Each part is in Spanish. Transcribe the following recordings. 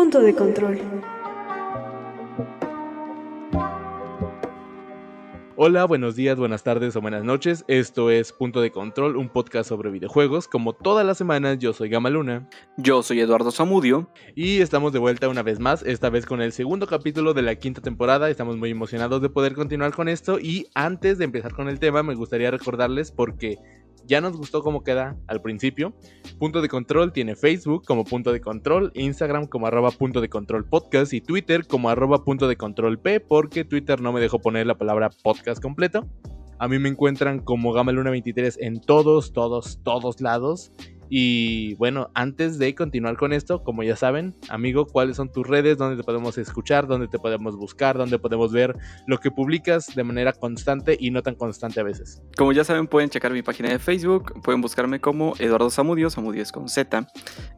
Punto de control. Hola, buenos días, buenas tardes o buenas noches. Esto es Punto de Control, un podcast sobre videojuegos. Como todas las semanas, yo soy Gama Luna. Yo soy Eduardo Zamudio. Y estamos de vuelta una vez más, esta vez con el segundo capítulo de la quinta temporada. Estamos muy emocionados de poder continuar con esto. Y antes de empezar con el tema, me gustaría recordarles porque ya nos gustó cómo queda al principio. Punto de Control tiene Facebook como Punto de Control, Instagram como arroba Punto de Control Podcast y Twitter como arroba Punto de Control P porque Twitter no me dejó poner la palabra podcast completo. A mí me encuentran como Gamaluna23 en todos, todos, todos lados. Y bueno, antes de continuar con esto, como ya saben, amigo, ¿cuáles son tus redes? ¿Dónde te podemos escuchar? ¿Dónde te podemos buscar? ¿Dónde podemos ver lo que publicas de manera constante y no tan constante a veces? Como ya saben, pueden checar mi página de Facebook, pueden buscarme como Eduardo Zamudio, Zamudio es con Z,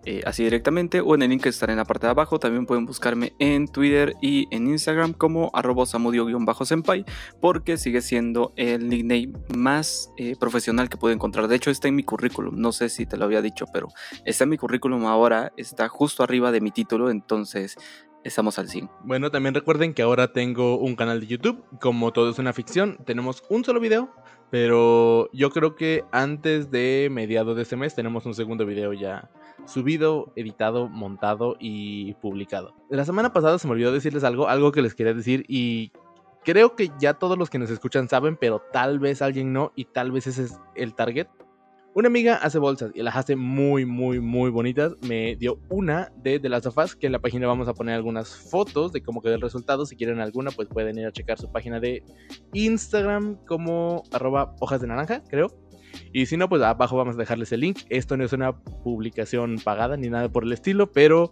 eh, así directamente, o en el link que estará en la parte de abajo. También pueden buscarme en Twitter y en Instagram como arroba Zamudio-senpai, porque sigue siendo el nickname más eh, profesional que puedo encontrar. De hecho, está en mi currículum, no sé si te lo había dicho, pero está mi currículum ahora, está justo arriba de mi título, entonces estamos al 100. Bueno, también recuerden que ahora tengo un canal de YouTube, como todo es una ficción, tenemos un solo video, pero yo creo que antes de mediados de este mes tenemos un segundo video ya subido, editado, montado y publicado. La semana pasada se me olvidó decirles algo, algo que les quería decir y creo que ya todos los que nos escuchan saben, pero tal vez alguien no y tal vez ese es el target. Una amiga hace bolsas y las hace muy, muy, muy bonitas. Me dio una de The Last of Us, que en la página vamos a poner algunas fotos de cómo quedó el resultado. Si quieren alguna, pues pueden ir a checar su página de Instagram como arroba hojas de naranja, creo. Y si no, pues abajo vamos a dejarles el link. Esto no es una publicación pagada ni nada por el estilo, pero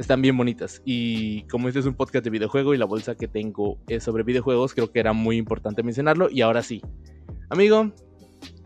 están bien bonitas. Y como este es un podcast de videojuego y la bolsa que tengo es sobre videojuegos, creo que era muy importante mencionarlo. Y ahora sí. Amigo,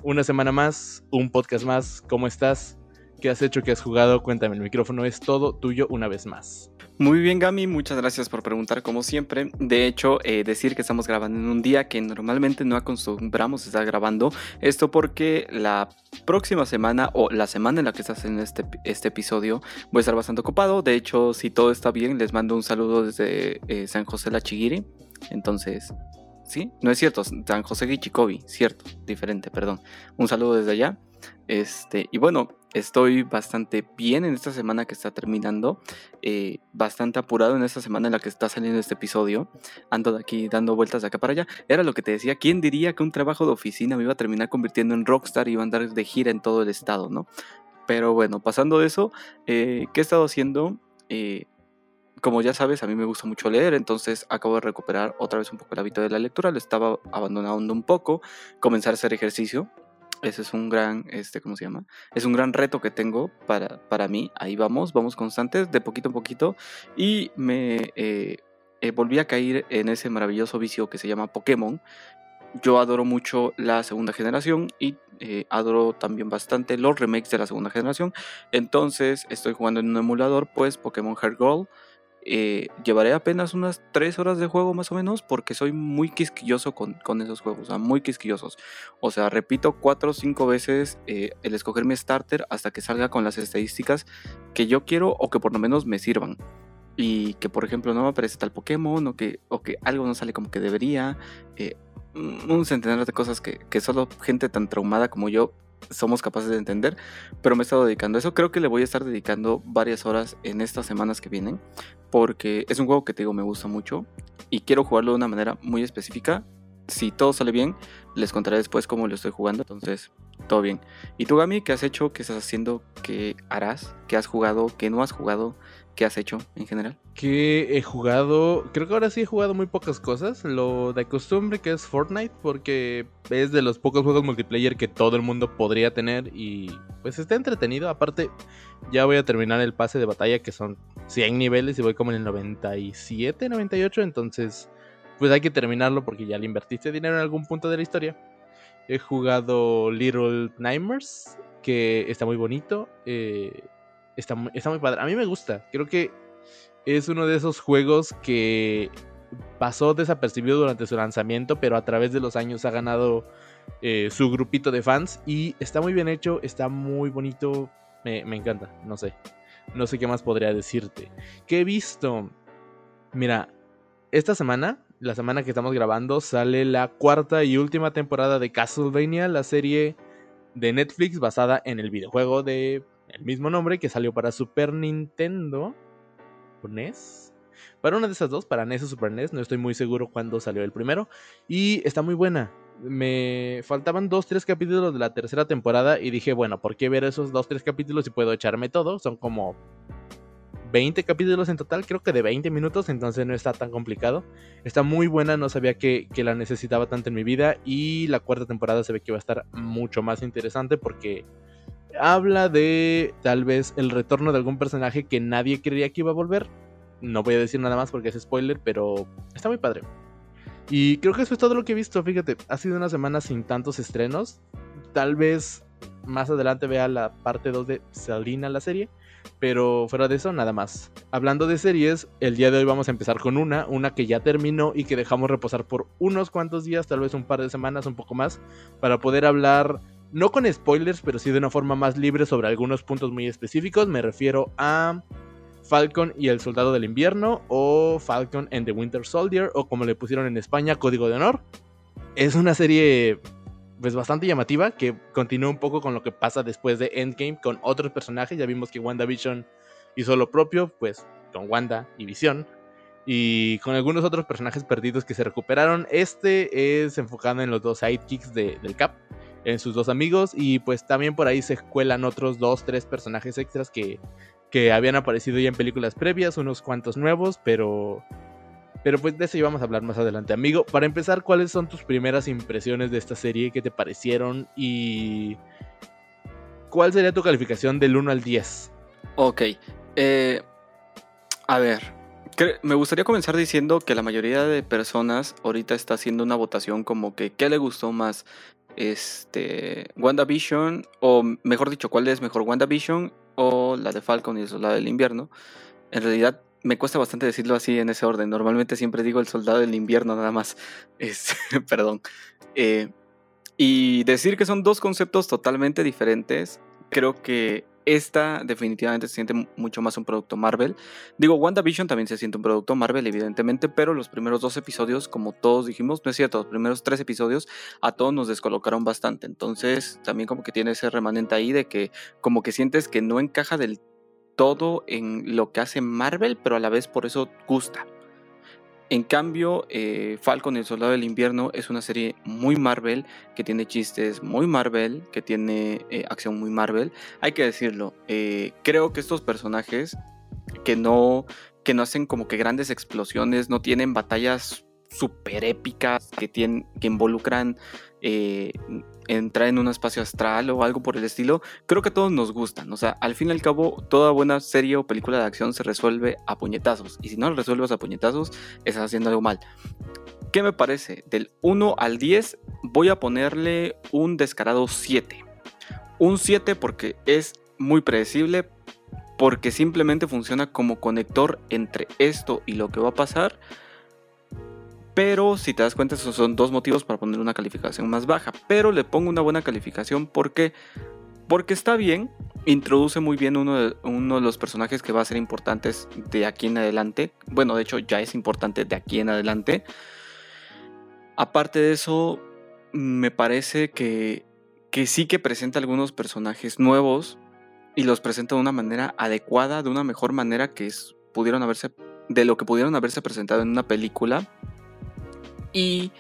una semana más, un podcast más. ¿Cómo estás? ¿Qué has hecho? ¿Qué has jugado? Cuéntame, el micrófono es todo tuyo una vez más. Muy bien, Gami, muchas gracias por preguntar como siempre. De hecho, eh, decir que estamos grabando en un día que normalmente no acostumbramos estar grabando. Esto porque la próxima semana o la semana en la que estás en este, este episodio voy a estar bastante ocupado. De hecho, si todo está bien, les mando un saludo desde eh, San José La Chiguiri. Entonces, ¿sí? No es cierto, San José Gichicobi, cierto, diferente, perdón. Un saludo desde allá. Este, y bueno, estoy bastante bien en esta semana que está terminando, eh, bastante apurado en esta semana en la que está saliendo este episodio. Ando de aquí dando vueltas de acá para allá. Era lo que te decía, ¿quién diría que un trabajo de oficina me iba a terminar convirtiendo en rockstar y iba a andar de gira en todo el estado, ¿no? Pero bueno, pasando de eso, eh, ¿qué he estado haciendo? Eh, como ya sabes, a mí me gusta mucho leer, entonces acabo de recuperar otra vez un poco el hábito de la lectura, lo estaba abandonando un poco, comenzar a hacer ejercicio. Ese es un gran, este, ¿cómo se llama? Es un gran reto que tengo para, para mí. Ahí vamos, vamos constantes, de poquito en poquito. Y me eh, eh, volví a caer en ese maravilloso vicio que se llama Pokémon. Yo adoro mucho la segunda generación y eh, adoro también bastante los remakes de la segunda generación. Entonces estoy jugando en un emulador, pues Pokémon Heart Gold eh, llevaré apenas unas 3 horas de juego más o menos porque soy muy quisquilloso con, esos juegos, o sea, muy quisquillosos. O sea, repito 4 o 5 veces eh, el escoger mi starter hasta que salga con las estadísticas que yo quiero o que por lo menos me sirvan. Y que por ejemplo no me aparece tal Pokémon o que, o que algo no sale como que debería. Eh, un centenar de cosas que, que solo gente tan traumada como yo somos capaces de entender, pero me he estado dedicando a eso. Creo que le voy a estar dedicando varias horas en estas semanas que vienen, porque es un juego que te digo me gusta mucho y quiero jugarlo de una manera muy específica. Si todo sale bien, les contaré después cómo lo estoy jugando. Entonces, todo bien. ¿Y tú, Gami, qué has hecho? ¿Qué estás haciendo? ¿Qué harás? ¿Qué has jugado? ¿Qué no has jugado? ¿Qué has hecho en general? Que he jugado, creo que ahora sí he jugado muy pocas cosas. Lo de costumbre que es Fortnite, porque es de los pocos juegos multiplayer que todo el mundo podría tener y pues está entretenido. Aparte, ya voy a terminar el pase de batalla que son 100 niveles y voy como en el 97, 98. Entonces, pues hay que terminarlo porque ya le invertiste dinero en algún punto de la historia. He jugado Little Nightmares, que está muy bonito. Eh, está, muy padre. A mí me gusta. Creo que es uno de esos juegos que pasó desapercibido durante su lanzamiento, pero a través de los años ha ganado eh, su grupito de fans y está muy bien hecho, está muy bonito, me, encanta, no sé. no sé qué más podría decirte. ¿Qué he visto? Mira, esta semana, la semana que estamos grabando, sale la cuarta y última temporada de Castlevania, la serie de Netflix basada en el videojuego de el mismo nombre que salió para Super Nintendo. NES. Para una de esas dos, para NES o Super NES, no estoy muy seguro cuándo salió el primero. Y está muy buena. Me faltaban dos, tres capítulos de la tercera temporada y dije, bueno, ¿por qué ver esos dos, tres capítulos si puedo echarme todo? Son como 20 capítulos en total, creo que de 20 minutos, entonces no está tan complicado. Está muy buena, no sabía que, la necesitaba tanto en mi vida y la cuarta temporada se ve que va a estar mucho más interesante porque habla de tal vez el retorno de algún personaje que nadie creía que iba a volver. No voy a decir nada más porque es spoiler, pero está muy padre. Y creo que eso es todo lo que he visto, fíjate, ha sido una semana sin tantos estrenos. Tal vez más adelante vea la parte 2 de Selina, la serie. Pero fuera de eso, nada más. Hablando de series, el día de hoy vamos a empezar con una, una que ya terminó y que dejamos reposar por unos cuantos días, tal vez un par de semanas, un poco más, para poder hablar no con spoilers, pero sí de una forma más libre sobre algunos puntos muy específicos. Me refiero a Falcon y el Soldado del Invierno o Falcon and the Winter Soldier o como le pusieron en España, Código de Honor. Es una serie pues bastante llamativa que continúa un poco con lo que pasa después de Endgame con otros personajes. Ya vimos que WandaVision hizo lo propio, pues con Wanda y Vision. Y con algunos otros personajes perdidos que se recuperaron. Este es enfocado en los dos sidekicks del Cap en sus dos amigos y pues también por ahí se cuelan otros dos, tres personajes extras que, que habían aparecido ya en películas previas, unos cuantos nuevos, pero... Pero pues de eso ya vamos a hablar más adelante, amigo. Para empezar, ¿cuáles son tus primeras impresiones de esta serie? ¿Qué te parecieron? Y... ¿Cuál sería tu calificación del 1 al 10? Ok. Eh, a ver, me gustaría comenzar diciendo que la mayoría de personas ahorita está haciendo una votación como que qué le gustó más, este, WandaVision, o mejor dicho, cuál es mejor, WandaVision o la de Falcon y el del Invierno. En realidad me cuesta bastante decirlo así en ese orden. Normalmente siempre digo el Soldado del Invierno nada más. Es, perdón. Eh, y decir que son dos conceptos totalmente diferentes, creo que esta definitivamente se siente mucho más un producto Marvel. Digo, WandaVision también se siente un producto Marvel, evidentemente, pero los primeros dos episodios, como todos dijimos, no es cierto, los primeros tres episodios a todos nos descolocaron bastante. Entonces, también como que tiene ese remanente ahí de que como que sientes que no encaja del todo en lo que hace Marvel, pero a la vez por eso gusta. En cambio, eh, Falcon el Soldado del Invierno es una serie muy Marvel, que tiene chistes muy Marvel, que tiene eh, acción muy Marvel. Hay que decirlo, eh, creo que estos personajes que no, que no hacen como que grandes explosiones, no tienen batallas super épicas, que, tienen, que involucran entrar en un espacio astral o algo por el estilo, creo que a todos nos gustan. O sea, al fin y al cabo, toda buena serie o película de acción se resuelve a puñetazos. Y si no lo resuelves a puñetazos, estás haciendo algo mal. ¿Qué me parece? Del 1 al 10 voy a ponerle un descarado 7. Un 7 porque es muy predecible, porque simplemente funciona como conector entre esto y lo que va a pasar pero si te das cuenta, esos son dos motivos para poner una calificación más baja. Pero le pongo una buena calificación porque, porque está bien, introduce muy bien uno de, uno de los personajes que va a ser importantes de aquí en adelante. Bueno, de hecho ya es importante de aquí en adelante. Aparte de eso, me parece que, que sí que presenta algunos personajes nuevos y los presenta de una manera adecuada, de una mejor manera que pudieron haberse, de lo que pudieron haberse presentado en una película y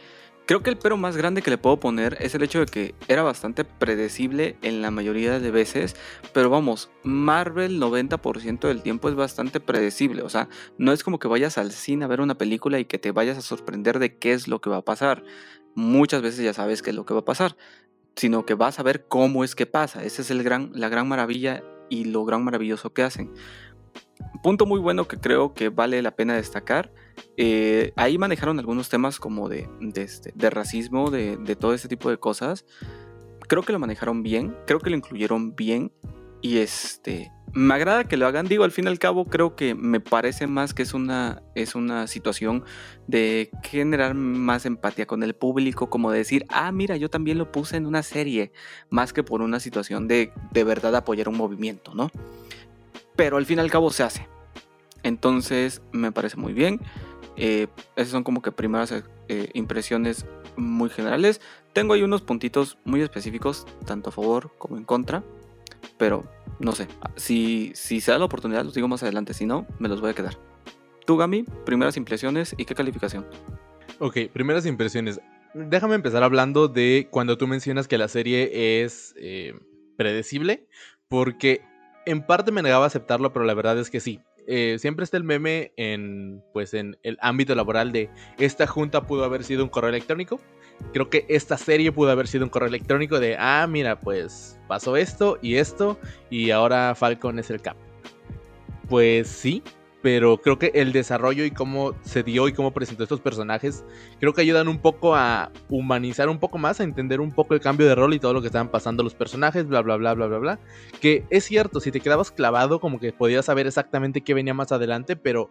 creo que el pero más grande que le puedo poner es el hecho de que era bastante predecible en la mayoría de veces, pero vamos, Marvel 90% del tiempo es bastante predecible, o sea, no es como que vayas al cine a ver una película y que te vayas a sorprender de qué es lo que va a pasar. Muchas veces ya sabes qué es lo que va a pasar, sino que vas a ver cómo es que pasa. Esa es el gran, la gran maravilla y lo gran maravilloso que hacen. Punto muy bueno que creo que vale la pena destacar eh, ahí manejaron algunos temas como de, este, de, racismo, de, de, todo este tipo de cosas. Creo que lo manejaron bien, creo que lo incluyeron bien. Y este, me agrada que lo hagan. Digo, al fin y al cabo, creo que me parece más que es una, es una situación de generar más empatía con el público, como decir, ah, mira, yo también lo puse en una serie, más que por una situación de de verdad apoyar un movimiento, ¿no? pero al fin y al cabo se hace. Entonces me parece muy bien. Eh, esas son como que primeras eh, impresiones muy generales. Tengo ahí unos puntitos muy específicos, tanto a favor como en contra. Pero no sé, si, si se da la oportunidad, los digo más adelante. Si no, me los voy a quedar. Tú, Gami, primeras impresiones y qué calificación. Ok, primeras impresiones. Déjame empezar hablando de cuando tú mencionas que la serie es eh, predecible, porque en parte me negaba a aceptarlo, pero la verdad es que sí. Eh, siempre está el meme en, pues, en el ámbito laboral de esta junta pudo haber sido un correo electrónico. Creo que esta serie pudo haber sido un correo electrónico de, ah, mira, pues pasó esto y esto y ahora Falcon es el cap. Pues sí, pero creo que el desarrollo y cómo se dio y cómo presentó estos personajes, creo que ayudan un poco a humanizar un poco más, a entender un poco el cambio de rol y todo lo que estaban pasando los personajes, bla, bla, bla, bla, bla, bla. Que es cierto, si te quedabas clavado, como que podías saber exactamente qué venía más adelante, pero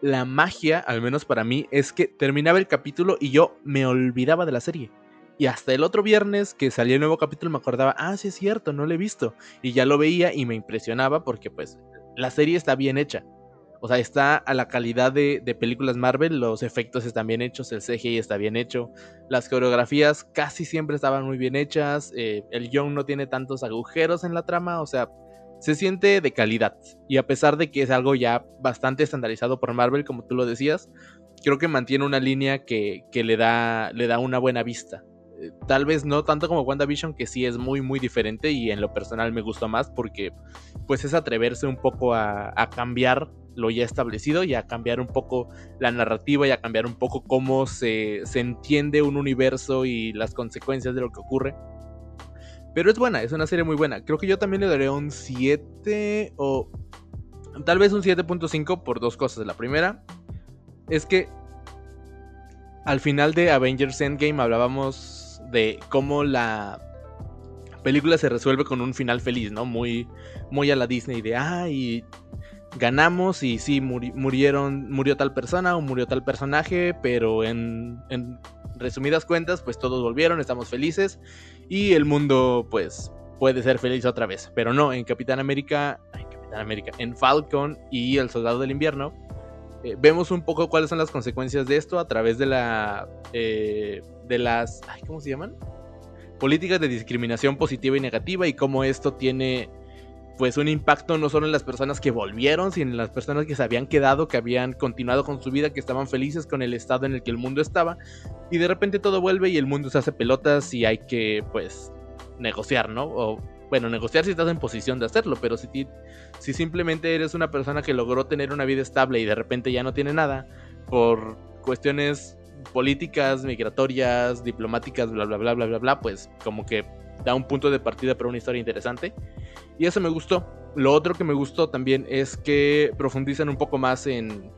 la magia, al menos para mí, es que terminaba el capítulo y yo me olvidaba de la serie. Y hasta el otro viernes que salía el nuevo capítulo me acordaba, ah, sí es cierto, no lo he visto. Y ya lo veía y me impresionaba porque pues la serie está bien hecha. O sea, está a la calidad de, películas Marvel, los efectos están bien hechos, el CGI está bien hecho, las coreografías casi siempre estaban muy bien hechas, eh, el Young no tiene tantos agujeros en la trama, o sea, se siente de calidad. Y a pesar de que es algo ya bastante estandarizado por Marvel, como tú lo decías, creo que mantiene una línea que, le, da, le da una buena vista. Eh, tal vez no tanto como WandaVision, que sí es muy muy diferente y en lo personal me gustó más porque pues es atreverse un poco a, a cambiar lo ya establecido y a cambiar un poco la narrativa y a cambiar un poco cómo se, entiende un universo y las consecuencias de lo que ocurre. Pero es buena, es una serie muy buena. Creo que yo también le daré un 7 o tal vez un 7.5 por dos cosas. La primera es que al final de Avengers Endgame hablábamos de cómo la película se resuelve con un final feliz, ¿no? Muy, muy a la Disney de, ay, ganamos y sí, murieron, murió tal persona o murió tal personaje, pero en, resumidas cuentas, pues todos volvieron, estamos felices y el mundo, pues, puede ser feliz otra vez. Pero no, en Capitán América, en Capitán América, en Falcon y El Soldado del Invierno, eh, vemos un poco cuáles son las consecuencias de esto a través de la, eh, de las, ¿cómo se llaman? Políticas de discriminación positiva y negativa y cómo esto tiene pues un impacto no solo en las personas que volvieron, sino en las personas que se habían quedado, que habían continuado con su vida, que estaban felices con el estado en el que el mundo estaba, y de repente todo vuelve y el mundo se hace pelotas y hay que, pues, negociar, ¿no? O, bueno, negociar si estás en posición de hacerlo, pero si, si simplemente eres una persona que logró tener una vida estable y de repente ya no tiene nada, por cuestiones políticas, migratorias, diplomáticas, bla, bla, bla, bla, bla, bla, pues como que da un punto de partida para una historia interesante. Y eso me gustó. Lo otro que me gustó también es que profundizan un poco más en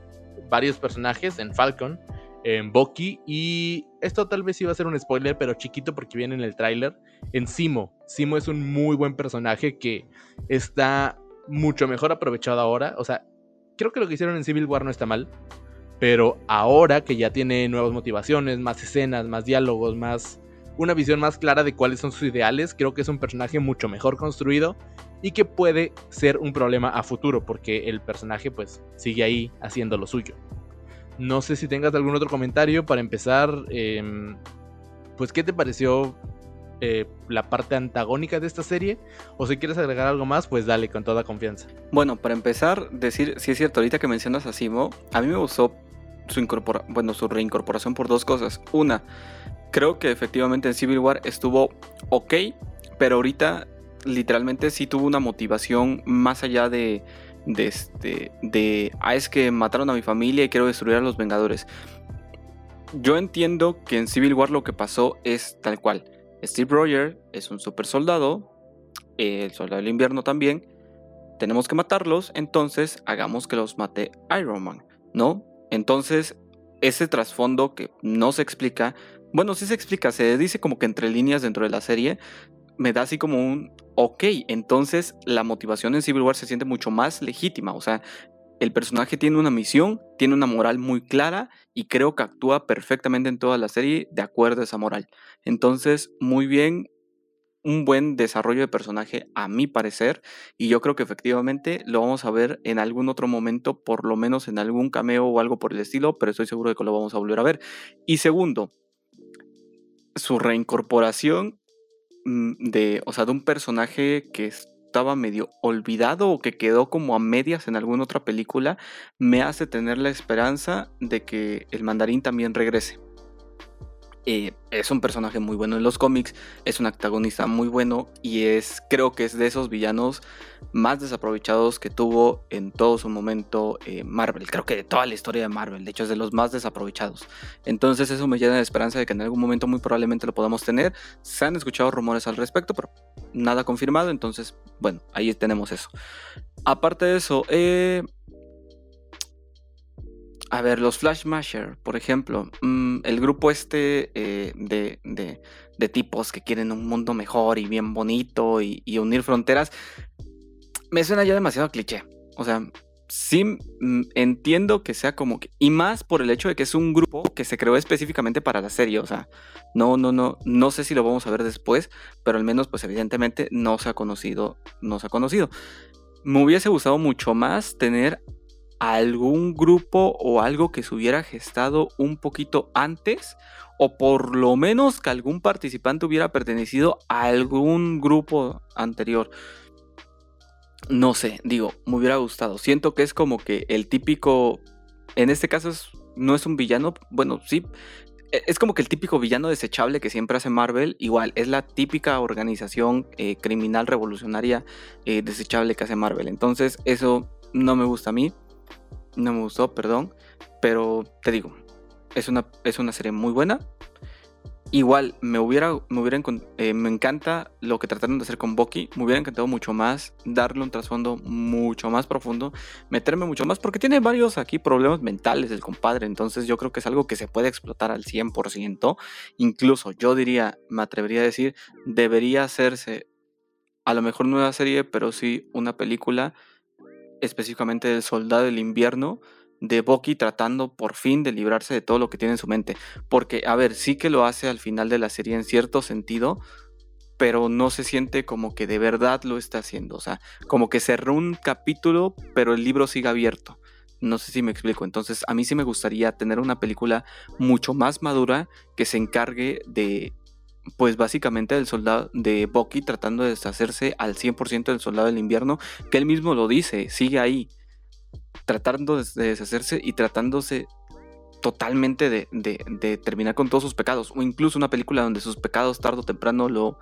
varios personajes, en Falcon, en Bucky y esto tal vez iba a ser un spoiler, pero chiquito porque viene en el tráiler, en Simo. Simo es un muy buen personaje que está mucho mejor aprovechado ahora. O sea, creo que lo que hicieron en Civil War no está mal, pero ahora que ya tiene nuevas motivaciones, más escenas, más diálogos, más una visión más clara de cuáles son sus ideales, creo que es un personaje mucho mejor construido y que puede ser un problema a futuro porque el personaje pues sigue ahí haciendo lo suyo. No sé si tengas algún otro comentario para empezar. Em, pues, ¿qué te pareció eh, la parte antagónica de esta serie? O si quieres agregar algo más, pues dale con toda confianza. Bueno, para empezar, decir, si es cierto, ahorita que mencionas a Simo, a mí me gustó su, incorpora bueno, su reincorporación por dos cosas. Una, creo que efectivamente en Civil War estuvo ok, pero ahorita literalmente sí tuvo una motivación más allá de, de este, de, ah, es que mataron a mi familia y quiero destruir a los Vengadores. Yo entiendo que en Civil War lo que pasó es tal cual. Steve Rogers es un super soldado, el soldado del invierno también. Tenemos que matarlos, entonces hagamos que los mate Iron Man, ¿no? Entonces, ese trasfondo que no se explica, bueno, sí se explica, se dice como que entre líneas dentro de la serie, me da así como un, ok, entonces la motivación en Civil War se siente mucho más legítima, o sea, el personaje tiene una misión, tiene una moral muy clara y creo que actúa perfectamente en toda la serie de acuerdo a esa moral. Entonces, muy bien, un buen desarrollo de personaje a mi parecer y yo creo que efectivamente lo vamos a ver en algún otro momento, por lo menos en algún cameo o algo por el estilo, pero estoy seguro de que lo vamos a volver a ver. Y segundo, su reincorporación de, o sea, de un personaje que estaba medio olvidado o que quedó como a medias en alguna otra película, me hace tener la esperanza de que el mandarín también regrese. Eh, es un personaje muy bueno en los cómics, es un antagonista muy bueno y es, creo que es de esos villanos más desaprovechados que tuvo en todo su momento eh, Marvel. Creo que de toda la historia de Marvel, de hecho es de los más desaprovechados. Entonces eso me llena de esperanza de que en algún momento muy probablemente lo podamos tener. Se han escuchado rumores al respecto, pero nada confirmado, entonces bueno, ahí tenemos eso. Aparte de eso, eh, a ver, los Flash Masher, por ejemplo, mm, el grupo este eh, de, tipos que quieren un mundo mejor y bien bonito y, unir fronteras, me suena ya demasiado cliché. O sea, sí mm, entiendo que sea como que... Y más por el hecho de que es un grupo que se creó específicamente para la serie. O sea, no, no, no, no sé si lo vamos a ver después, pero al menos pues evidentemente no se ha conocido, no se ha conocido. Me hubiese gustado mucho más tener algún grupo o algo que se hubiera gestado un poquito antes o por lo menos que algún participante hubiera pertenecido a algún grupo anterior. No sé, digo, me hubiera gustado. Siento que es como que el típico, en este caso no es un villano, bueno, sí, e, es como que el típico villano desechable que siempre hace Marvel, igual, es la típica organización eh, criminal revolucionaria eh, desechable que hace Marvel. Entonces, eso no me gusta a mí no me gustó, perdón. Pero te digo, es una, es una serie muy buena. Igual, me hubiera, me hubiera eh, me encanta lo que trataron de hacer con Bucky. Me hubiera encantado mucho más darle un trasfondo mucho más profundo, meterme mucho más, porque tiene varios aquí problemas mentales el compadre. Entonces, yo creo que es algo que se puede explotar al 100%. Incluso, yo diría, me atrevería a decir, debería hacerse a lo mejor no una serie, pero sí una película específicamente del soldado del invierno de Bucky tratando por fin de librarse de todo lo que tiene en su mente. Porque, a ver, sí que lo hace al final de la serie en cierto sentido, pero no se siente como que de verdad lo está haciendo. O sea, como que cerró un capítulo, pero el libro sigue abierto. No sé si me explico. Entonces, a mí sí me gustaría tener una película mucho más madura que se encargue de pues básicamente el soldado de Bucky tratando de deshacerse al 100% del soldado del invierno, que él mismo lo dice, sigue ahí, tratando de deshacerse y tratándose totalmente de, terminar con todos sus pecados, o incluso una película donde sus pecados tarde o temprano lo,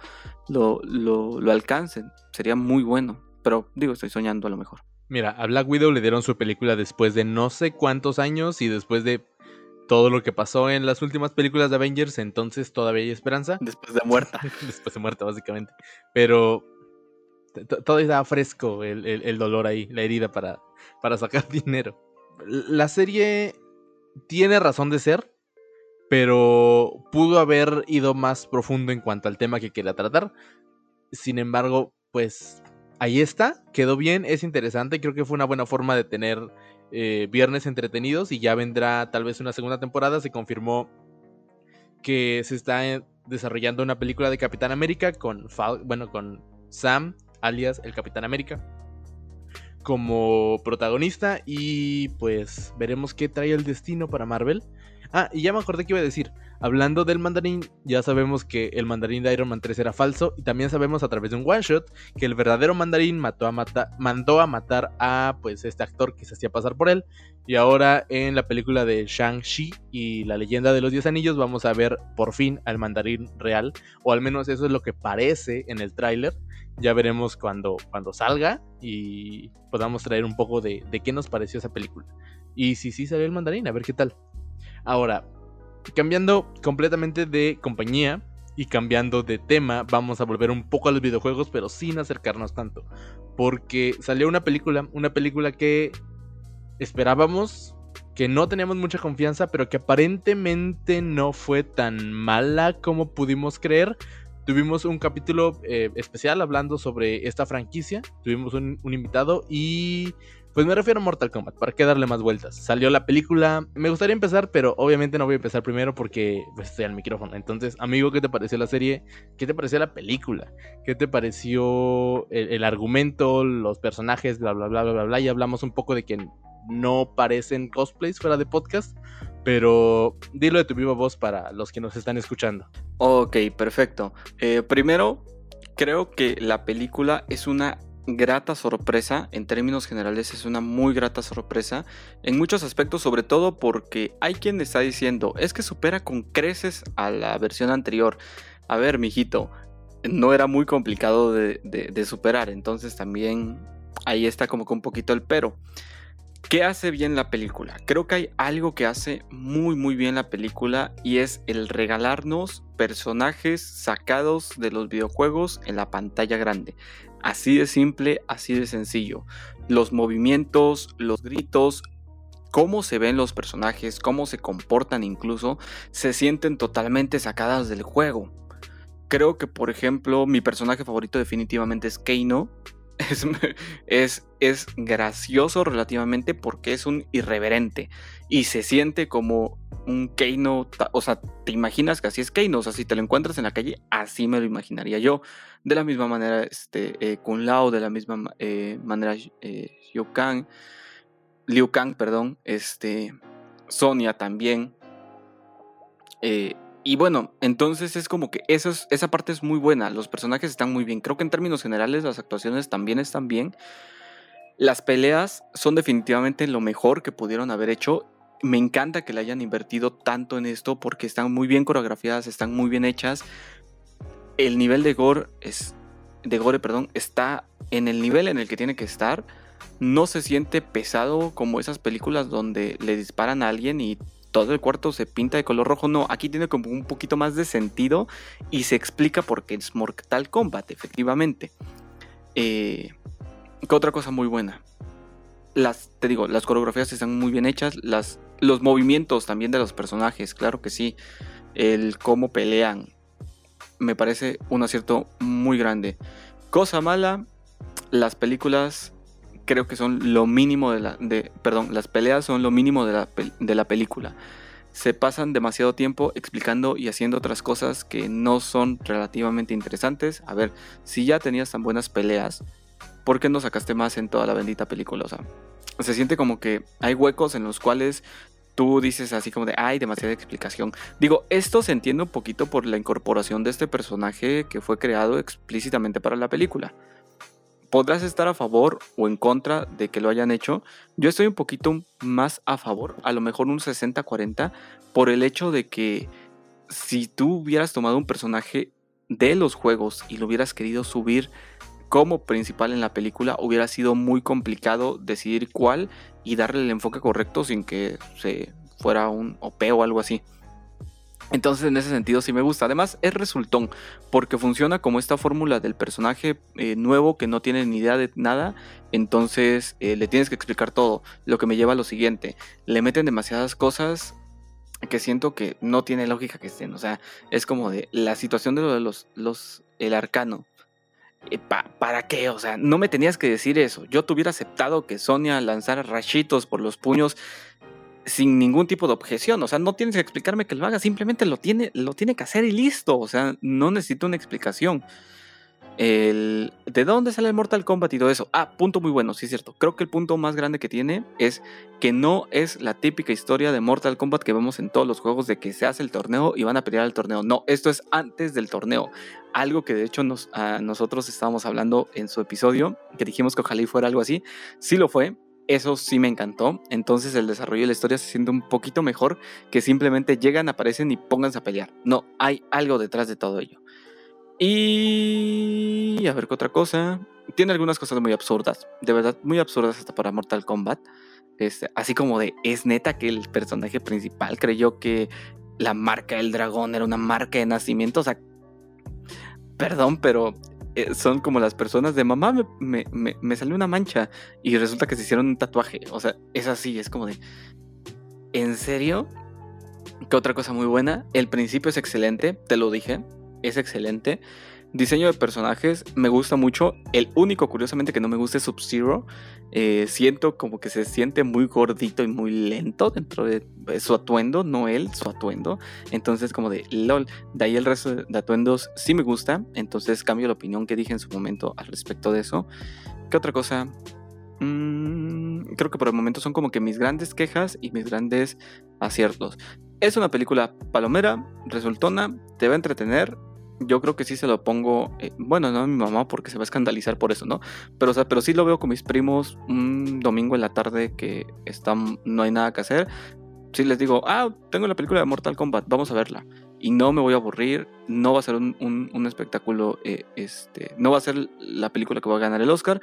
lo, lo alcancen, sería muy bueno, pero digo, estoy soñando a lo mejor. Mira, a Black Widow le dieron su película después de no sé cuántos años y después de todo lo que pasó en las últimas películas de Avengers, entonces todavía hay esperanza. Después de muerta. Después de muerta, básicamente. Pero todo está fresco, el, dolor ahí, la herida para, para sacar dinero. La serie tiene razón de ser, pero pudo haber ido más profundo en cuanto al tema que quería tratar. Sin embargo, pues ahí está, quedó bien, es interesante, creo que fue una buena forma de tener eh, viernes entretenidos y ya vendrá tal vez una segunda temporada. Se confirmó que se está eh, desarrollando una película de Capitán América con, bueno, con Sam, alias el Capitán América, como protagonista y pues veremos qué trae el destino para Marvel. Ah, y ya me acordé que iba a decir. Hablando del mandarín, ya sabemos que el mandarín de Iron Man 3 era falso. Y también sabemos a través de un one shot que el verdadero mandarín mató a mandó a matar a pues este actor que se hacía pasar por él. Y ahora en la película de Shang-Chi y la leyenda de los 10 anillos vamos a ver por fin al mandarín real. O al menos eso es lo que parece en el tráiler. Ya veremos cuando, cuando salga y podamos traer un poco de, de qué nos pareció esa película. Y si sí salió el mandarín, a ver qué tal. Ahora, cambiando completamente de compañía y cambiando de tema, vamos a volver un poco a los videojuegos, pero sin acercarnos tanto. Porque salió una película, una película que esperábamos, que no teníamos mucha confianza, pero que aparentemente no fue tan mala como pudimos creer. Tuvimos un capítulo eh, especial hablando sobre esta franquicia, tuvimos un invitado y Pues me refiero a Mortal Kombat, ¿para qué darle más vueltas? Salió la película, me gustaría empezar, pero obviamente no voy a empezar primero porque pues, estoy al micrófono. Entonces, amigo, ¿qué te pareció la serie? ¿Qué te pareció la película? ¿Qué te pareció el, argumento, los personajes, bla, bla, bla, bla, bla, bla? Y hablamos un poco de que no parecen cosplays fuera de podcast, pero dilo de tu viva voz para los que nos están escuchando. Ok, perfecto. Eh, primero, creo que la película es una grata sorpresa, en términos generales es una muy grata sorpresa, en muchos aspectos, sobre todo porque hay quien está diciendo, es que supera con creces a la versión anterior. A ver, mijito, no era muy complicado de, superar, entonces también ahí está como que un poquito el pero. ¿Qué hace bien la película? Creo que hay algo que hace muy muy bien la película y es el regalarnos personajes sacados de los videojuegos en la pantalla grande. Así de simple, así de sencillo. Los movimientos, los gritos, cómo se ven los personajes, cómo se comportan incluso, se sienten totalmente sacadas del juego. Creo que por ejemplo mi personaje favorito definitivamente es Keino es, es, gracioso relativamente porque es un irreverente y se siente como un Keino, o sea, te imaginas que así es Keino, o sea, si te lo encuentras en la calle, así me lo imaginaría yo. De la misma manera, este, eh, Kun Lao, de la misma eh, manera, eh, Liu Kang, Liu Kang, perdón, este, Sonia también. Y bueno, entonces es como que eso esa parte es muy buena, los personajes están muy bien. Creo que en términos generales las actuaciones también están bien. Las peleas son definitivamente lo mejor que pudieron haber hecho. Me encanta que le hayan invertido tanto en esto porque están muy bien coreografiadas, están muy bien hechas. El nivel de gore es de gore, perdón, está en el nivel en el que tiene que estar. No se siente pesado como esas películas donde le disparan a alguien y todo el cuarto se pinta de color rojo. No, aquí tiene como un poquito más de sentido y se explica por qué es Mortal Kombat, efectivamente. Eh, ¿Qué otra cosa muy buena? Las, te digo, las coreografías están muy bien hechas, las, los movimientos también de los personajes, claro que sí. El cómo pelean, me parece un acierto muy grande. Cosa mala, las películas creo que son lo mínimo de la. De, perdón, las peleas son lo mínimo de la, de la película. Se pasan demasiado tiempo explicando y haciendo otras cosas que no son relativamente interesantes. A ver, si ya tenías tan buenas peleas, ¿por qué no sacaste más en toda la bendita película? O sea, se siente como que hay huecos en los cuales tú dices así como de, hay demasiada explicación. Digo, esto se entiende un poquito por la incorporación de este personaje que fue creado explícitamente para la película podrás estar a favor o en contra de que lo hayan hecho. Yo estoy un poquito más a favor, a lo mejor un 60-40, por el hecho de que si tú hubieras tomado un personaje de los juegos y lo hubieras querido subir como principal en la película, hubiera sido muy complicado decidir cuál y darle el enfoque correcto sin que se fuera un OP o algo así. Entonces en ese sentido sí me gusta. Además es resultón porque funciona como esta fórmula del personaje eh, nuevo que no tiene ni idea de nada. Entonces eh, le tienes que explicar todo. Lo que me lleva a lo siguiente. Le meten demasiadas cosas que siento que no tiene lógica que estén. O sea, es como de la situación de lo de los, los el arcano. Eh, ¿Para qué? O sea, no me tenías que decir eso. Yo te hubiera aceptado que Sonia lanzara rachitos por los puños sin ningún tipo de objeción. O sea, no tienes que explicarme que lo haga, simplemente lo tiene, lo tiene que hacer y listo. O sea, no necesito una explicación. ¿De dónde sale el Mortal Kombat y todo eso? Ah, punto muy bueno, sí es cierto. Creo que el punto más grande que tiene es que no es la típica historia de Mortal Kombat que vemos en todos los juegos de que se hace el torneo y van a pelear el torneo. No, esto es antes del torneo. Algo que de hecho nos, nosotros estábamos hablando en su episodio, que dijimos que ojalá fuera algo así. Sí lo fue, eso sí me encantó. Entonces el desarrollo de la historia se siente un poquito mejor que simplemente llegan, aparecen y pónganse a pelear. No, hay algo detrás de todo ello. Y a ver qué otra cosa. Tiene algunas cosas muy absurdas, de verdad muy absurdas hasta para Mortal Kombat. Este, así como de, es neta que el personaje principal creyó que la marca del dragón era una marca de nacimiento. O sea, perdón, pero eh, son como las personas de mamá, me, me, salió una mancha y resulta que se hicieron un tatuaje. O sea, es así, es como de. ¿En serio? ¿Qué otra cosa muy buena? El principio es excelente, te lo dije, es excelente. Diseño de personajes me gusta mucho. El único, curiosamente, que no me gusta es Sub-Zero. Eh, siento como que se siente muy gordito y muy lento dentro de su atuendo, no él, su atuendo. Entonces, como de lol. De ahí el resto de atuendos sí me gusta. Entonces, cambio la opinión que dije en su momento al respecto de eso. ¿Qué otra cosa? Mm, creo que por el momento son como que mis grandes quejas y mis grandes aciertos. Es una película palomera, resultona, te va a entretener. Yo creo que sí se lo pongo, eh, bueno, no a mi mamá porque se va a escandalizar por eso, ¿no? Pero, o sea, pero sí lo veo con mis primos un domingo en la tarde que están, no hay nada que hacer. Sí les digo, ah, tengo la película de Mortal Kombat, vamos a verla. Y no me voy a aburrir, no va a ser un, espectáculo, eh, este, no va a ser la película que va a ganar el Oscar,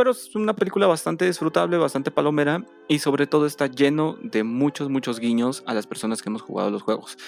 pero es una película bastante disfrutable, bastante palomera y sobre todo está lleno de muchos, muchos guiños a las personas que hemos jugado los juegos.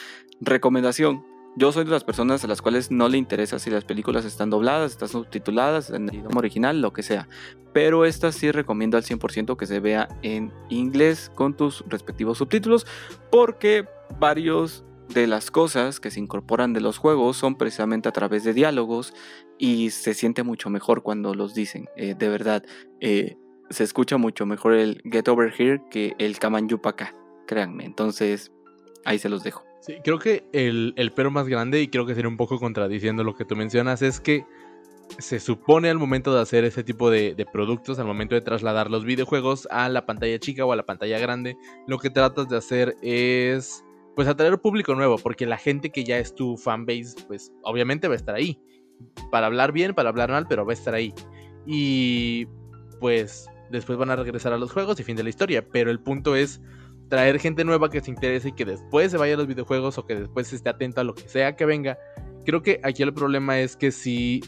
Recomendación. Yo soy de las personas a las cuales no le interesa si las películas están dobladas, están subtituladas, en el idioma original, lo que sea. Pero esta sí recomiendo al 100% que se vea en inglés con tus respectivos subtítulos porque varios de las cosas que se incorporan de los juegos son precisamente a través de diálogos y se siente mucho mejor cuando los dicen. Eh, de verdad, eh, se escucha mucho mejor el Get Over Here que el Kamanyupaka, créanme. Entonces, ahí se los dejo. Sí, creo que el, el pero más grande, y creo que sería un poco contradiciendo lo que tú mencionas, es que se supone al momento de hacer ese tipo de, productos, al momento de trasladar los videojuegos a la pantalla chica o a la pantalla grande, lo que tratas de hacer es pues atraer público nuevo, porque la gente que ya es tu fanbase, pues obviamente va a estar ahí. Para hablar bien, para hablar mal, pero va a estar ahí. Y pues después van a regresar a los juegos y fin de la historia. Pero el punto es traer gente nueva que se interese y que después se vaya a los videojuegos o que después esté atenta a lo que sea que venga. Creo que aquí el problema es que si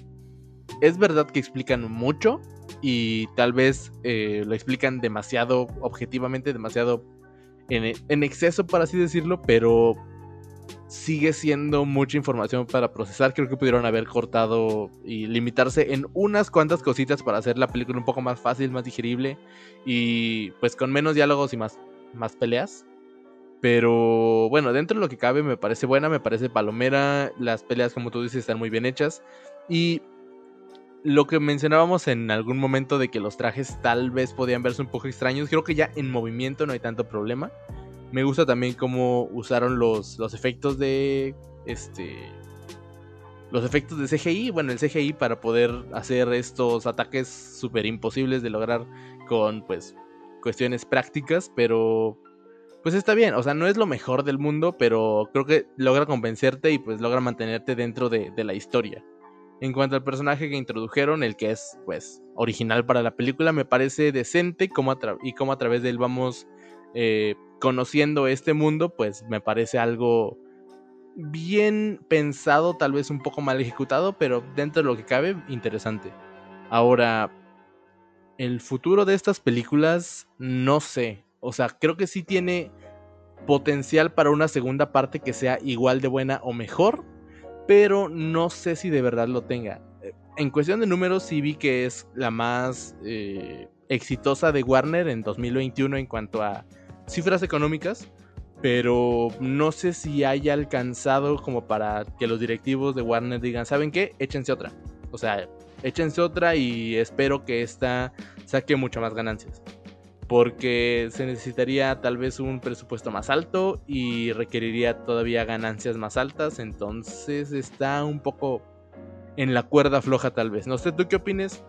es verdad que explican mucho y tal vez eh, lo explican demasiado objetivamente, demasiado en, exceso, para así decirlo, pero sigue siendo mucha información para procesar. Creo que pudieron haber cortado y limitarse en unas cuantas cositas para hacer la película un poco más fácil, más digerible y pues con menos diálogos y más, más peleas. Pero bueno, dentro de lo que cabe me parece buena, me parece palomera. Las peleas, como tú dices, están muy bien hechas. Y lo que mencionábamos en algún momento de que los trajes tal vez podían verse un poco extraños, creo que ya en movimiento no hay tanto problema. Me gusta también cómo usaron los, los efectos de este los efectos de CGI, bueno, el CGI para poder hacer estos ataques súper imposibles de lograr con pues cuestiones prácticas, pero pues está bien, o sea, no es lo mejor del mundo, pero creo que logra convencerte y pues logra mantenerte dentro de, la historia. En cuanto al personaje que introdujeron, el que es pues original para la película, me parece decente como y como a través de él vamos eh, conociendo este mundo, pues me parece algo bien pensado, tal vez un poco mal ejecutado, pero dentro de lo que cabe, interesante. Ahora, el futuro de estas películas, no sé. O sea, creo que sí tiene potencial para una segunda parte que sea igual de buena o mejor pero no sé si de verdad lo tenga. Eh, en cuestión de números sí vi que es la más eh, exitosa de Warner en 2021 en cuanto a cifras económicas, pero no sé si haya alcanzado como para que los directivos de Warner digan, ¿saben qué? Échense otra. O sea, échense otra y espero que esta saque mucho más ganancias porque se necesitaría tal vez un presupuesto más alto y requeriría todavía ganancias más altas, entonces está un poco en la cuerda floja tal vez. No sé, ¿tú qué opines?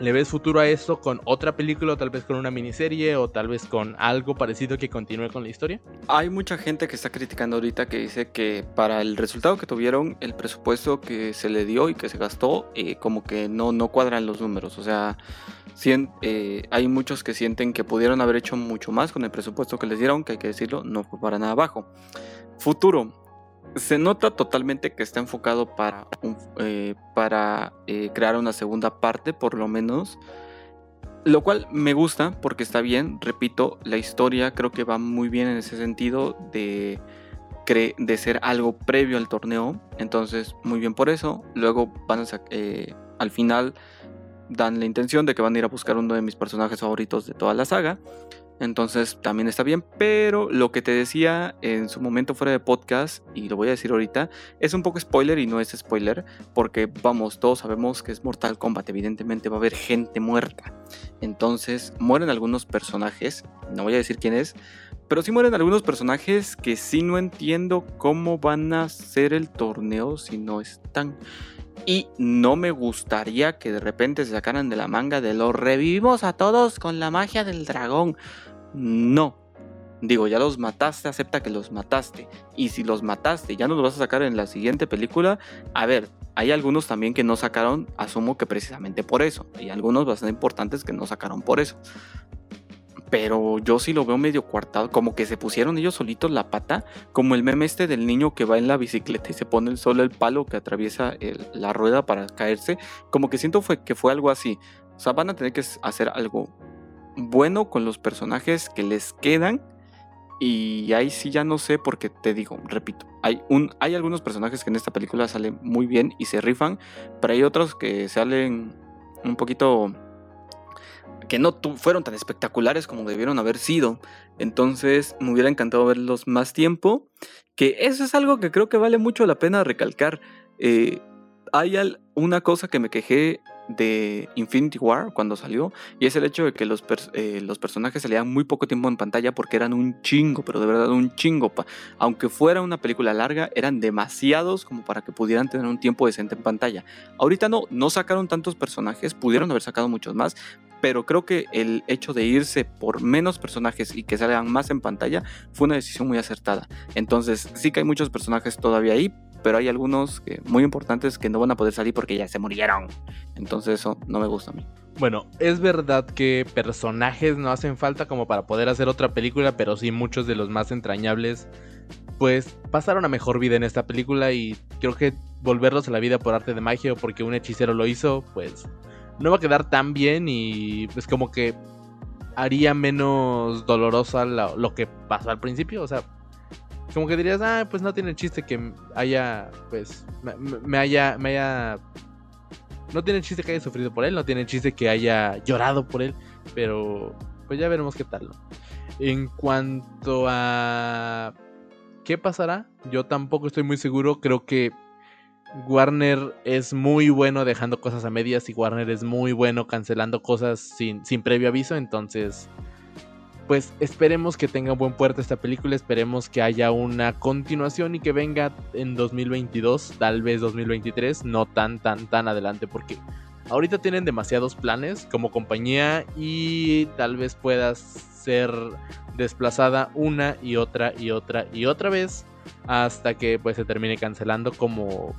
¿Le ves futuro a esto con otra película o tal vez con una miniserie o tal vez con algo parecido que continúe con la historia? Hay mucha gente que está criticando ahorita que dice que para el resultado que tuvieron, el presupuesto que se le dio y que se gastó, eh, como que no, no cuadran los números. O sea, eh, hay muchos que sienten que pudieron haber hecho mucho más con el presupuesto que les dieron, que hay que decirlo, no fue para nada bajo. Futuro. Se nota totalmente que está enfocado para, eh, para eh, crear una segunda parte, por lo menos. Lo cual me gusta porque está bien, repito, la historia creo que va muy bien en ese sentido de, de ser algo previo al torneo. Entonces, muy bien por eso. Luego van a al final dan la intención de que van a ir a buscar uno de mis personajes favoritos de toda la saga. Entonces también está bien, pero lo que te decía en su momento fuera de podcast, y lo voy a decir ahorita, es un poco spoiler y no es spoiler, porque vamos, todos sabemos que es Mortal Kombat, evidentemente va a haber gente muerta. Entonces mueren algunos personajes, no voy a decir quién es, pero sí mueren algunos personajes que sí no entiendo cómo van a ser el torneo si no están. Y no me gustaría que de repente se sacaran de la manga de los revivimos a todos con la magia del dragón. No. Digo, ya los mataste, acepta que los mataste. Y si los mataste, ya no los vas a sacar en la siguiente película. A ver, hay algunos también que no sacaron, asumo que precisamente por eso. Hay algunos bastante importantes que no sacaron por eso. Pero yo sí lo veo medio cuartado, como que se pusieron ellos solitos la pata, como el meme este del niño que va en la bicicleta y se pone solo el palo que atraviesa la rueda para caerse. Como que siento fue, que fue algo así. O sea, van a tener que hacer algo bueno con los personajes que les quedan. Y ahí sí ya no sé porque te digo, repito, hay, un, hay algunos personajes que en esta película salen muy bien y se rifan, pero hay otros que salen un poquito que no fueron tan espectaculares como debieron haber sido. Entonces me hubiera encantado verlos más tiempo, que eso es algo que creo que vale mucho la pena recalcar. Eh, hay una cosa que me quejé de Infinity War cuando salió y es el hecho de que los, eh, los personajes salían muy poco tiempo en pantalla porque eran un chingo, pero de verdad un chingo. Aunque fuera una película larga, eran demasiados como para que pudieran tener un tiempo decente en pantalla. Ahorita no, no sacaron tantos personajes, pudieron haber sacado muchos más, pero creo que el hecho de irse por menos personajes y que salgan más en pantalla fue una decisión muy acertada. Entonces sí que hay muchos personajes todavía ahí, pero hay algunos muy importantes que no van a poder salir porque ya se murieron. Entonces eso no me gusta a mí. Bueno, es verdad que personajes no hacen falta como para poder hacer otra película, pero sí muchos de los más entrañables pues pasaron a mejor vida en esta película y creo que volverlos a la vida por arte de magia o porque un hechicero lo hizo, pues no va a quedar tan bien y pues como que haría menos dolorosa lo que pasó al principio, o sea, como que dirías, ah, pues no tiene chiste que haya, pues, me, haya, me haya... No tiene chiste que haya sufrido por él, no tiene chiste que haya llorado por él, pero pues ya veremos qué tal. En cuanto a qué pasará, yo tampoco estoy muy seguro, creo que Warner es muy bueno dejando cosas a medias y Warner es muy bueno cancelando cosas sin, sin previo aviso, entonces pues esperemos que tenga buen puerto esta película, esperemos que haya una continuación y que venga en 2022, tal vez 2023, no tan, tan, tan adelante, porque ahorita tienen demasiados planes como compañía y tal vez puedas ser desplazada una y otra y otra y otra vez hasta que pues se termine cancelando como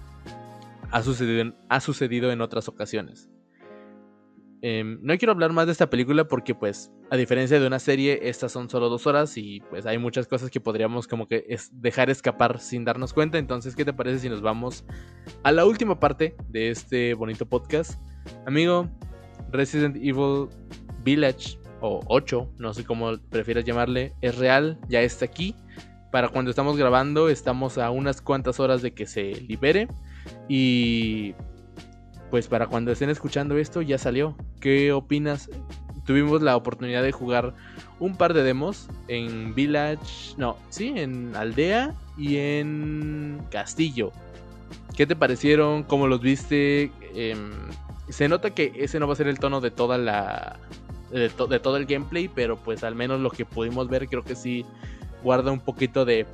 ha sucedido ha sucedido en otras ocasiones. Em, no quiero hablar más de esta película porque pues a diferencia de una serie estas son solo dos horas y pues hay muchas cosas que podríamos como que dejar escapar sin darnos cuenta. Entonces, ¿qué te parece si nos vamos a la última parte de este bonito podcast? Amigo, Resident Evil Village o 8, no sé cómo prefieras llamarle, es real, ya está aquí. Para cuando estamos grabando estamos a unas cuantas horas de que se libere y pues para cuando estén escuchando esto ya salió. ¿Qué opinas? Tuvimos la oportunidad de jugar un par de demos en Village, no, sí, en Aldea y en Castillo. ¿Qué te parecieron? ¿Cómo los viste? Em, se nota que ese no va a ser el tono de toda la de, todo el gameplay, pero pues al menos lo que pudimos ver creo que sí guarda un poquito de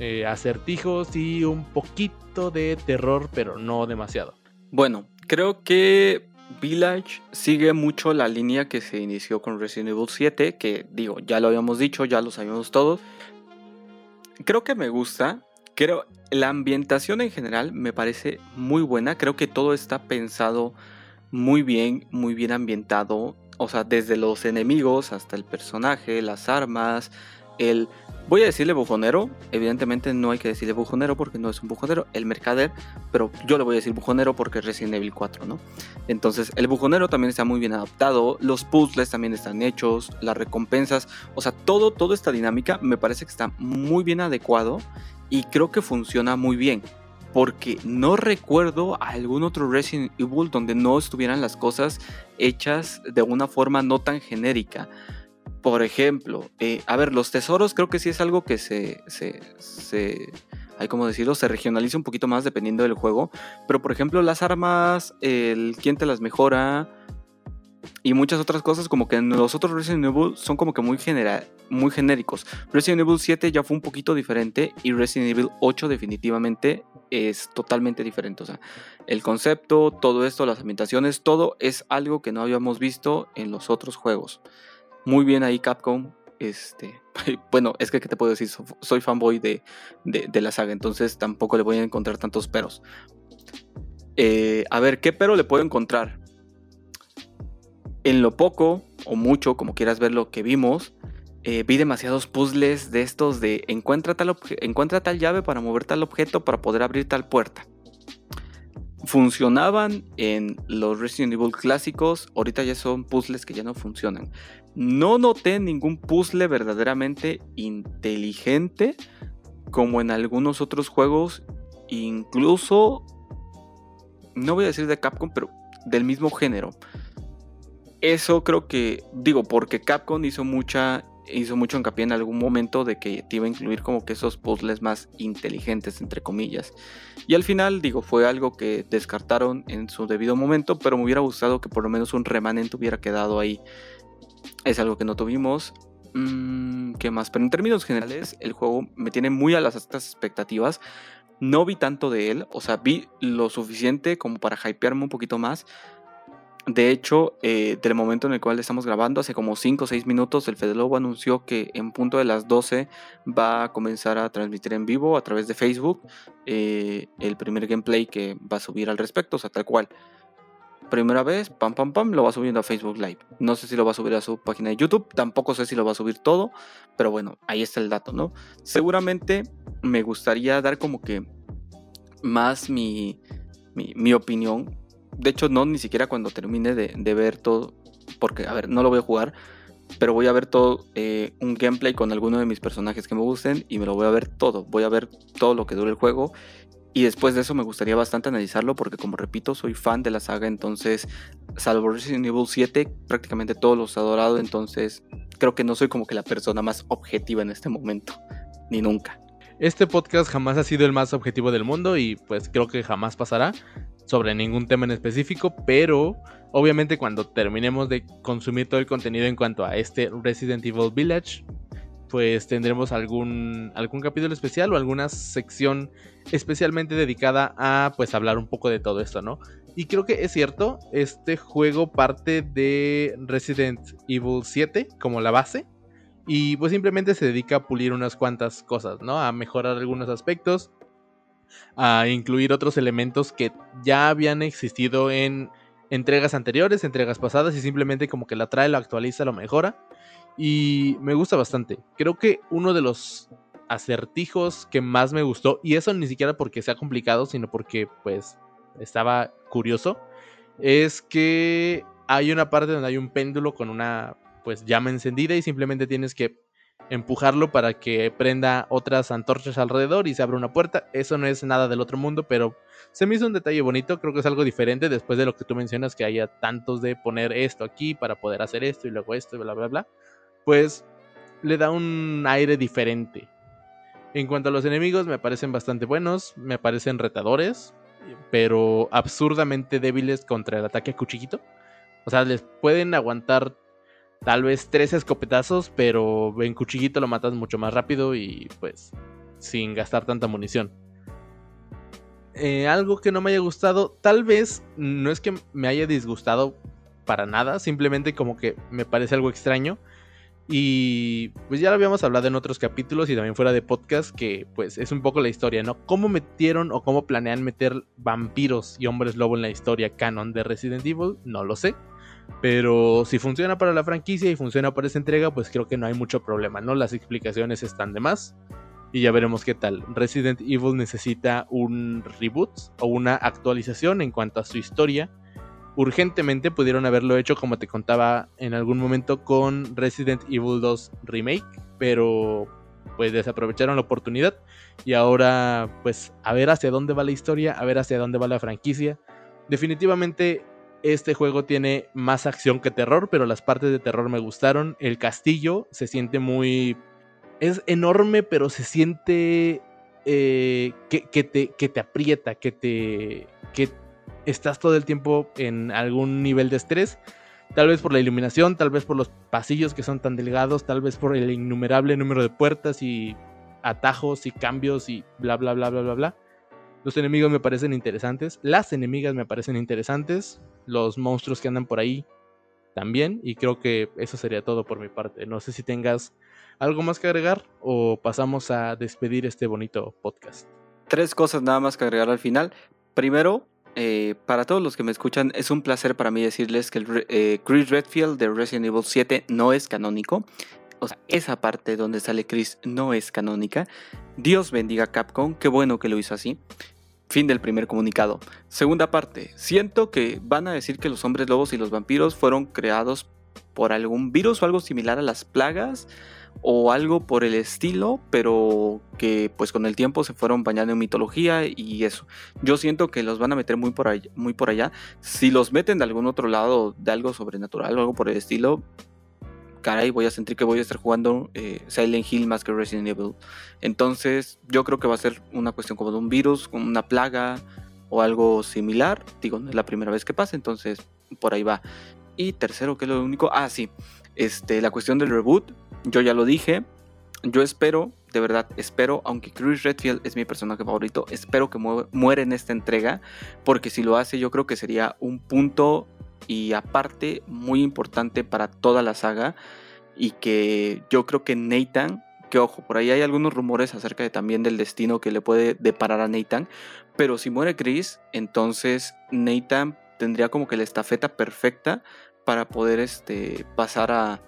eh, acertijos y un poquito de terror, pero no demasiado. Bueno, Creo que Village sigue mucho la línea que se inició con Resident Evil 7, que digo, ya lo habíamos dicho, ya lo sabíamos todos. Creo que me gusta, creo la ambientación en general me parece muy buena, creo que todo está pensado muy bien, muy bien ambientado, o sea, desde los enemigos hasta el personaje, las armas, el Voy a decirle bujonero, evidentemente no hay que decirle bujonero porque no es un bujonero, el mercader, pero yo le voy a decir bujonero porque es Resident Evil 4, ¿no? Entonces, el bujonero también está muy bien adaptado, los puzzles también están hechos, las recompensas, o sea, todo, toda esta dinámica me parece que está muy bien adecuado y creo que funciona muy bien. Porque no recuerdo algún otro Resident Evil donde no estuvieran las cosas hechas de una forma no tan genérica Por ejemplo, eh, a ver, los tesoros creo que sí es algo que se, se, se hay decirlo, se regionaliza un poquito más dependiendo del juego. Pero por ejemplo, las armas, el quién te las mejora y muchas otras cosas, como que en los otros Resident Evil son como que muy, muy genéricos. Resident Evil 7 ya fue un poquito diferente y Resident Evil 8 definitivamente es totalmente diferente. O sea, el concepto, todo esto, las ambientaciones, todo es algo que no habíamos visto en los otros juegos. Muy bien ahí Capcom. Este, bueno, es que ¿qué te puedo decir? Soy fanboy de, de, la saga, entonces tampoco le voy a encontrar tantos peros. Eh, a ver, ¿qué pero le puedo encontrar? En lo poco o mucho, como quieras ver lo que vimos, eh, vi demasiados puzzles de estos de encuentra tal, encuentra tal llave para mover tal objeto para poder abrir tal puerta. Funcionaban en los Resident Evil clásicos, ahorita ya son puzzles que ya no funcionan. No noté ningún puzzle verdaderamente inteligente como en algunos otros juegos, incluso, no voy a decir de Capcom, pero del mismo género. Eso creo que, digo, porque Capcom hizo mucha hizo mucho hincapié en algún momento de que te iba a incluir como que esos puzzles más inteligentes, entre comillas. Y al final, digo, fue algo que descartaron en su debido momento, pero me hubiera gustado que por lo menos un remanente hubiera quedado ahí. Es algo que no tuvimos. Mm, ¿Qué más? Pero en términos generales, el juego me tiene muy a las altas expectativas. No vi tanto de él, o sea, vi lo suficiente como para hypearme un poquito más de hecho, eh, del momento en el cual estamos grabando, hace como 5 o 6 minutos, el Fede Lobo anunció que en punto de las 12 va a comenzar a transmitir en vivo a través de Facebook eh, el primer gameplay que va a subir al respecto, o sea, tal cual. Primera vez, pam, pam, pam, lo va subiendo a Facebook Live. No sé si lo va a subir a su página de YouTube, tampoco sé si lo va a subir todo, pero bueno, ahí está el dato, ¿no? Seguramente me gustaría dar como que más mi, mi, mi opinión de hecho, no ni siquiera cuando termine de, ver todo, porque, a ver, no lo voy a jugar, pero voy a ver todo eh, un gameplay con alguno de mis personajes que me gusten y me lo voy a ver todo. Voy a ver todo lo que dure el juego y después de eso me gustaría bastante analizarlo porque como repito soy fan de la saga entonces salvo Resident Evil 7 prácticamente todos los he adorado entonces creo que no soy como que la persona más objetiva en este momento ni nunca. Este podcast jamás ha sido el más objetivo del mundo y pues creo que jamás pasará sobre ningún tema en específico, pero obviamente cuando terminemos de consumir todo el contenido en cuanto a este Resident Evil Village, pues tendremos algún, algún capítulo especial o alguna sección especialmente dedicada a pues hablar un poco de todo esto, ¿no? Y creo que es cierto, este juego parte de Resident Evil 7 como la base. Y pues simplemente se dedica a pulir unas cuantas cosas, ¿no? A mejorar algunos aspectos a incluir otros elementos que ya habían existido en entregas anteriores, entregas pasadas y simplemente como que la trae, lo actualiza, lo mejora y me gusta bastante. Creo que uno de los acertijos que más me gustó y eso ni siquiera porque sea complicado, sino porque pues estaba curioso, es que hay una parte donde hay un péndulo con una pues llama encendida y simplemente tienes que empujarlo para que prenda otras antorchas alrededor y se abra una puerta. Eso no es nada del otro mundo, pero se me hizo un detalle bonito. Creo que es algo diferente después de lo que tú mencionas, que haya tantos de poner esto aquí para poder hacer esto y luego esto y bla, bla, bla. Pues le da un aire diferente. En cuanto a los enemigos, me parecen bastante buenos, me parecen retadores, pero absurdamente débiles contra el ataque a cuchillito. O sea, les pueden aguantar tal vez tres escopetazos, pero en cuchillito lo matas mucho más rápido y pues sin gastar tanta munición. Eh, algo que no me haya gustado, tal vez no es que me haya disgustado para nada, simplemente como que me parece algo extraño. Y pues ya lo habíamos hablado en otros capítulos y también fuera de podcast, que pues es un poco la historia, ¿no? ¿Cómo metieron o cómo planean meter vampiros y hombres lobo en la historia canon de Resident Evil? No lo sé. Pero si funciona para la franquicia y funciona para esa entrega, pues creo que no hay mucho problema, ¿no? Las explicaciones están de más. Y ya veremos qué tal. Resident Evil necesita un reboot o una actualización en cuanto a su historia. Urgentemente pudieron haberlo hecho, como te contaba en algún momento, con Resident Evil 2 Remake. Pero pues desaprovecharon la oportunidad. Y ahora, pues, a ver hacia dónde va la historia, a ver hacia dónde va la franquicia. Definitivamente este juego tiene más acción que terror, pero las partes de terror me gustaron. El castillo se siente muy... Es enorme, pero se siente eh, que, te, que te aprieta, que te... que estás todo el tiempo en algún nivel de estrés. Tal vez por la iluminación, tal vez por los pasillos que son tan delgados, tal vez por el innumerable número de puertas y atajos y cambios y bla bla bla bla bla bla. Los enemigos me parecen interesantes, las enemigas me parecen interesantes, los monstruos que andan por ahí también y creo que eso sería todo por mi parte. No sé si tengas algo más que agregar o pasamos a despedir este bonito podcast. Tres cosas nada más que agregar al final. Primero, eh, para todos los que me escuchan, es un placer para mí decirles que el, eh, Chris Redfield de Resident Evil 7 no es canónico. O sea, esa parte donde sale Chris no es canónica. Dios bendiga a Capcom, qué bueno que lo hizo así. Fin del primer comunicado. Segunda parte, siento que van a decir que los hombres lobos y los vampiros fueron creados por algún virus o algo similar a las plagas o algo por el estilo, pero que pues con el tiempo se fueron bañando en mitología y eso. Yo siento que los van a meter muy por allá. Muy por allá. Si los meten de algún otro lado, de algo sobrenatural o algo por el estilo, caray, voy a sentir que voy a estar jugando eh, Silent Hill más que Resident Evil. Entonces, yo creo que va a ser una cuestión como de un virus, una plaga o algo similar. Digo, no es la primera vez que pasa, entonces por ahí va. Y tercero, que es lo único, ah, sí, este, la cuestión del reboot, yo ya lo dije. Yo espero, de verdad, espero, aunque Chris Redfield es mi personaje favorito, espero que muera en esta entrega, porque si lo hace yo creo que sería un punto y aparte muy importante para toda la saga y que yo creo que Nathan, que ojo, por ahí hay algunos rumores acerca de, también del destino que le puede deparar a Nathan, pero si muere Chris, entonces Nathan tendría como que la estafeta perfecta para poder este, pasar a,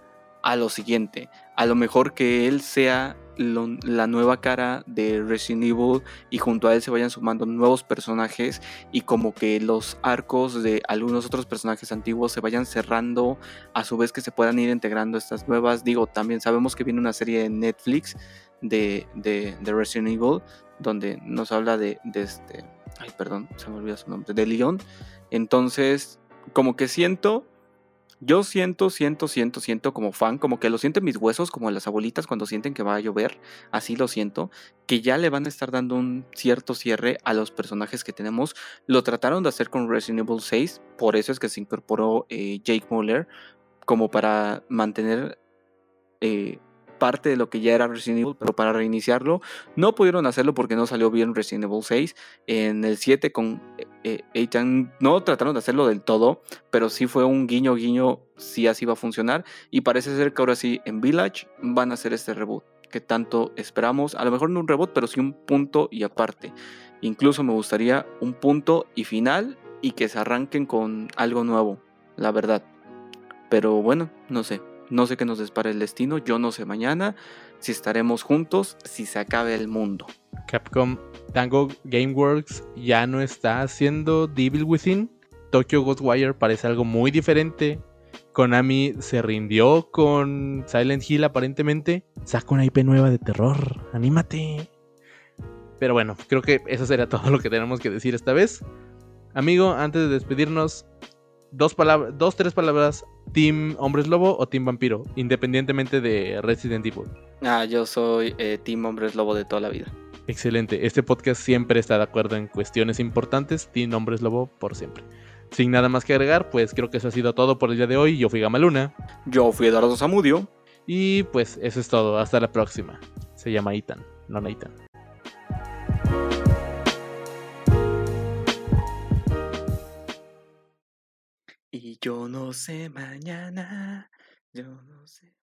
a lo siguiente. A lo mejor que él sea la nueva cara de Resident Evil y junto a él se vayan sumando nuevos personajes y como que los arcos de algunos otros personajes antiguos se vayan cerrando a su vez que se puedan ir integrando estas nuevas. Digo, también sabemos que viene una serie de Netflix de, de, Resident Evil donde nos habla de, de este... Ay, perdón, se me olvidó su nombre, de Leon. Entonces, como que siento yo siento, siento, siento, siento como fan, como que lo sienten mis huesos, como las abuelitas cuando sienten que va a llover, así lo siento, que ya le van a estar dando un cierto cierre a los personajes que tenemos. Lo trataron de hacer con Resident Evil 6, por eso es que se incorporó eh, Jake Muller, como para mantener eh, parte de lo que ya era Resident Evil, pero para reiniciarlo no pudieron hacerlo porque no salió bien Resident Evil 6. En el 7 con eh, Ethan no trataron de hacerlo del todo, pero sí fue un guiño guiño si así va a funcionar y parece ser que ahora sí en Village van a hacer este reboot que tanto esperamos, a lo mejor no un reboot, pero sí un punto y aparte. Incluso me gustaría un punto y final y que se arranquen con algo nuevo, la verdad. Pero bueno, no sé. No sé qué nos despara el destino, yo no sé mañana si estaremos juntos, si se acabe el mundo. Capcom Tango Gameworks ya no está haciendo Devil Within. Tokyo Ghostwire parece algo muy diferente. Konami se rindió con Silent Hill aparentemente. Saca una IP nueva de terror. Anímate. Pero bueno, creo que eso sería todo lo que tenemos que decir esta vez. Amigo, antes de despedirnos, dos palabras, dos, tres palabras, Team Hombres Lobo o Team Vampiro, independientemente de Resident Evil. Ah, yo soy eh, Team Hombres Lobo de toda la vida. Excelente. Este podcast siempre está de acuerdo en cuestiones importantes. Team Hombres Lobo por siempre. Sin nada más que agregar, pues creo que eso ha sido todo por el día de hoy. Yo fui Gamaluna. Yo fui Eduardo Zamudio. Y pues eso es todo. Hasta la próxima. Se llama Ethan, no Nathan. Yo no sé mañana, yo no sé.